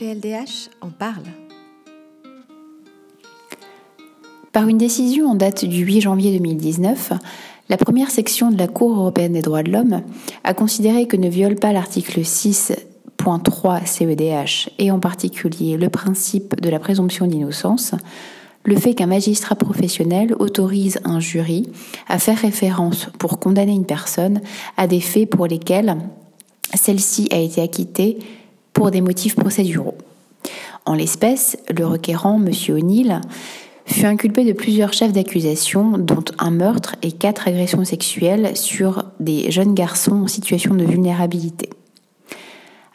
PLDH en parle. Par une décision en date du 8 janvier 2019, la première section de la Cour européenne des droits de l'homme a considéré que ne viole pas l'article 6.3 CEDH et en particulier le principe de la présomption d'innocence le fait qu'un magistrat professionnel autorise un jury à faire référence pour condamner une personne à des faits pour lesquels celle-ci a été acquittée pour des motifs procéduraux. En l'espèce, le requérant, M. O'Neill, fut inculpé de plusieurs chefs d'accusation, dont un meurtre et quatre agressions sexuelles sur des jeunes garçons en situation de vulnérabilité.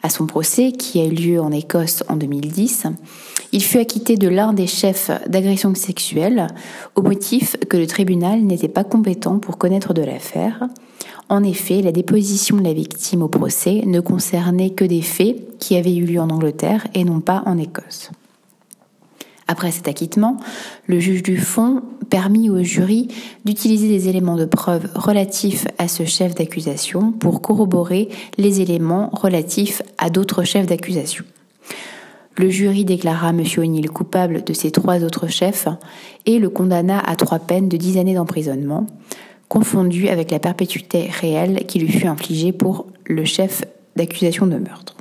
À son procès, qui a eu lieu en Écosse en 2010, il fut acquitté de l'un des chefs d'agression sexuelle au motif que le tribunal n'était pas compétent pour connaître de l'affaire en effet, la déposition de la victime au procès ne concernait que des faits qui avaient eu lieu en Angleterre et non pas en Écosse. Après cet acquittement, le juge du fond permit au jury d'utiliser des éléments de preuve relatifs à ce chef d'accusation pour corroborer les éléments relatifs à d'autres chefs d'accusation. Le jury déclara M. O'Neill coupable de ces trois autres chefs et le condamna à trois peines de dix années d'emprisonnement, confondu avec la perpétuité réelle qui lui fut infligée pour le chef d'accusation de meurtre.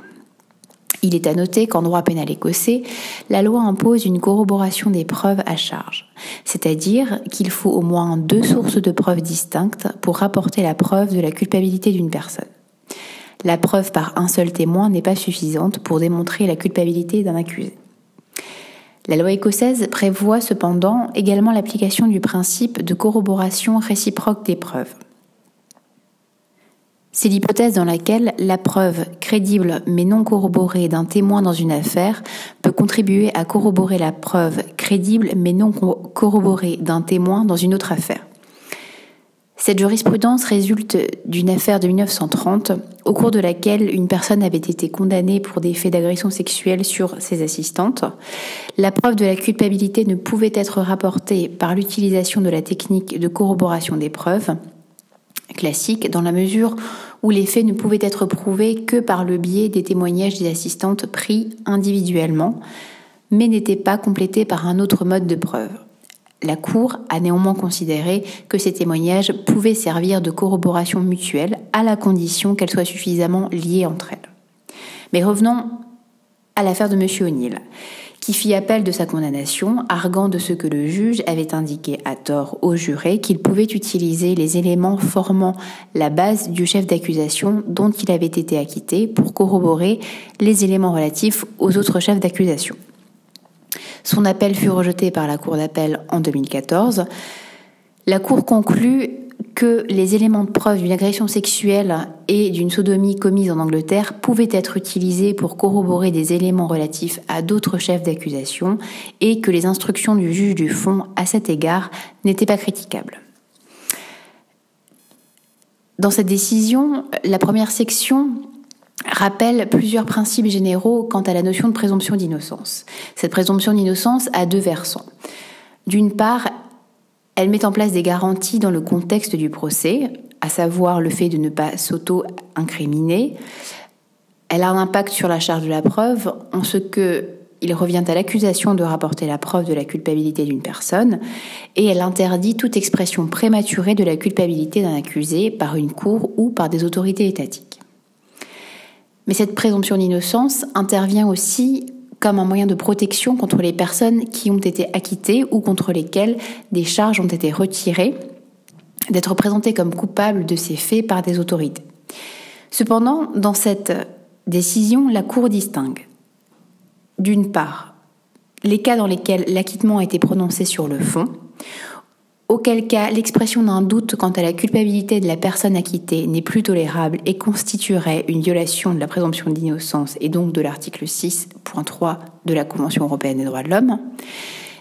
Il est à noter qu'en droit pénal écossais, la loi impose une corroboration des preuves à charge, c'est-à-dire qu'il faut au moins deux sources de preuves distinctes pour rapporter la preuve de la culpabilité d'une personne. La preuve par un seul témoin n'est pas suffisante pour démontrer la culpabilité d'un accusé. La loi écossaise prévoit cependant également l'application du principe de corroboration réciproque des preuves. C'est l'hypothèse dans laquelle la preuve crédible mais non corroborée d'un témoin dans une affaire peut contribuer à corroborer la preuve crédible mais non corroborée d'un témoin dans une autre affaire. Cette jurisprudence résulte d'une affaire de 1930 au cours de laquelle une personne avait été condamnée pour des faits d'agression sexuelle sur ses assistantes. La preuve de la culpabilité ne pouvait être rapportée par l'utilisation de la technique de corroboration des preuves classique dans la mesure où les faits ne pouvaient être prouvés que par le biais des témoignages des assistantes pris individuellement, mais n'étaient pas complétés par un autre mode de preuve. La Cour a néanmoins considéré que ces témoignages pouvaient servir de corroboration mutuelle à la condition qu'elles soient suffisamment liées entre elles. Mais revenons à l'affaire de M. O'Neill, qui fit appel de sa condamnation, arguant de ce que le juge avait indiqué à tort au juré qu'il pouvait utiliser les éléments formant la base du chef d'accusation dont il avait été acquitté pour corroborer les éléments relatifs aux autres chefs d'accusation. Son appel fut rejeté par la Cour d'appel en 2014. La Cour conclut que les éléments de preuve d'une agression sexuelle et d'une sodomie commise en Angleterre pouvaient être utilisés pour corroborer des éléments relatifs à d'autres chefs d'accusation et que les instructions du juge du fond à cet égard n'étaient pas critiquables. Dans cette décision, la première section rappelle plusieurs principes généraux quant à la notion de présomption d'innocence. Cette présomption d'innocence a deux versants. D'une part, elle met en place des garanties dans le contexte du procès, à savoir le fait de ne pas s'auto-incriminer. Elle a un impact sur la charge de la preuve en ce que il revient à l'accusation de rapporter la preuve de la culpabilité d'une personne et elle interdit toute expression prématurée de la culpabilité d'un accusé par une cour ou par des autorités étatiques. Mais cette présomption d'innocence intervient aussi comme un moyen de protection contre les personnes qui ont été acquittées ou contre lesquelles des charges ont été retirées, d'être présentées comme coupables de ces faits par des autorités. Cependant, dans cette décision, la Cour distingue, d'une part, les cas dans lesquels l'acquittement a été prononcé sur le fond, auquel cas l'expression d'un doute quant à la culpabilité de la personne acquittée n'est plus tolérable et constituerait une violation de la présomption d'innocence et donc de l'article 6.3 de la Convention européenne des droits de l'homme,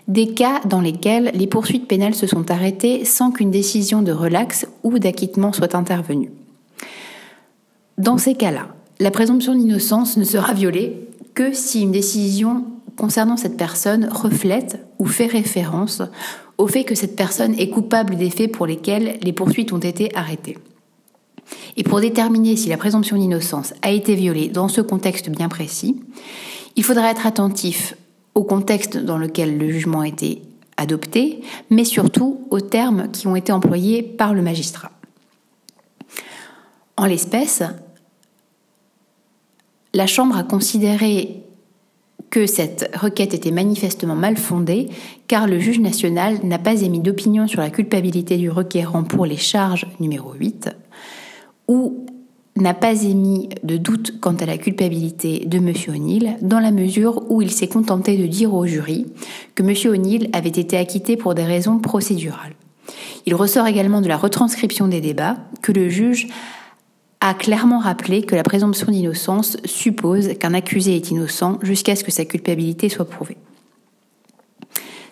des cas dans lesquels les poursuites pénales se sont arrêtées sans qu'une décision de relax ou d'acquittement soit intervenue. Dans ces cas-là, la présomption d'innocence ne sera violée que si une décision concernant cette personne reflète ou fait référence au fait que cette personne est coupable des faits pour lesquels les poursuites ont été arrêtées. Et pour déterminer si la présomption d'innocence a été violée dans ce contexte bien précis, Il faudra être attentif au contexte dans lequel le jugement a été adopté, mais surtout aux termes qui ont été employés par le magistrat. En l'espèce, la Chambre a considéré que cette requête était manifestement mal fondée, car le juge national n'a pas émis d'opinion sur la culpabilité du requérant pour les charges numéro 8, ou n'a pas émis de doute quant à la culpabilité de M. O'Neill, dans la mesure où il s'est contenté de dire au jury que M. O'Neill avait été acquitté pour des raisons procédurales. Il ressort également de la retranscription des débats que le juge a clairement rappelé que la présomption d'innocence suppose qu'un accusé est innocent jusqu'à ce que sa culpabilité soit prouvée.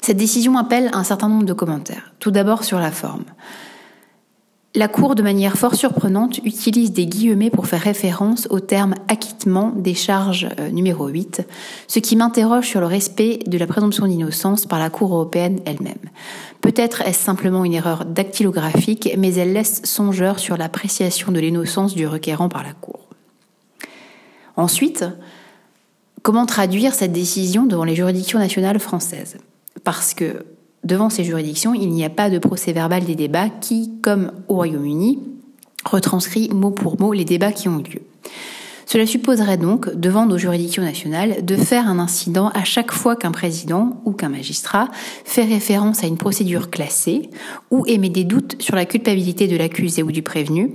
Cette décision appelle un certain nombre de commentaires. Tout d'abord sur la forme. La Cour, de manière fort surprenante, utilise des guillemets pour faire référence au terme acquittement des charges euh, numéro 8, ce qui m'interroge sur le respect de la présomption d'innocence par la Cour européenne elle-même. Peut-être est-ce simplement une erreur dactylographique, mais elle laisse songeur sur l'appréciation de l'innocence du requérant par la Cour. Ensuite, comment traduire cette décision devant les juridictions nationales françaises? Parce que devant ces juridictions, il n'y a pas de procès verbal des débats qui, comme au Royaume-Uni, retranscrit mot pour mot les débats qui ont eu lieu. Cela supposerait donc, devant nos juridictions nationales, de faire un incident à chaque fois qu'un président ou qu'un magistrat fait référence à une procédure classée ou émet des doutes sur la culpabilité de l'accusé ou du prévenu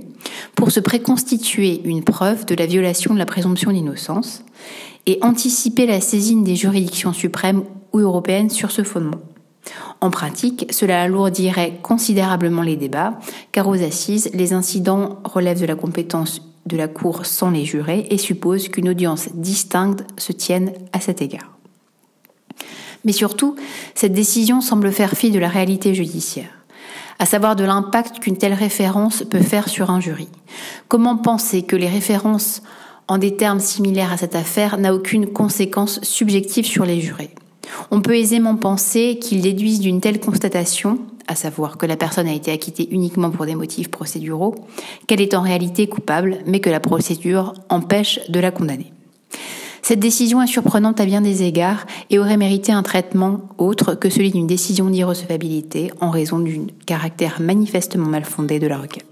pour se préconstituer une preuve de la violation de la présomption d'innocence et anticiper la saisine des juridictions suprêmes ou européennes sur ce fondement. En pratique, cela alourdirait considérablement les débats, car aux assises, les incidents relèvent de la compétence de la Cour sans les jurés et suppose qu'une audience distincte se tienne à cet égard. Mais surtout, cette décision semble faire fi de la réalité judiciaire, à savoir de l'impact qu'une telle référence peut faire sur un jury. Comment penser que les références en des termes similaires à cette affaire n'a aucune conséquence subjective sur les jurés? On peut aisément penser qu'ils déduisent d'une telle constatation à savoir que la personne a été acquittée uniquement pour des motifs procéduraux, qu'elle est en réalité coupable, mais que la procédure empêche de la condamner. Cette décision est surprenante à bien des égards et aurait mérité un traitement autre que celui d'une décision d'irrecevabilité en raison du caractère manifestement mal fondé de la requête.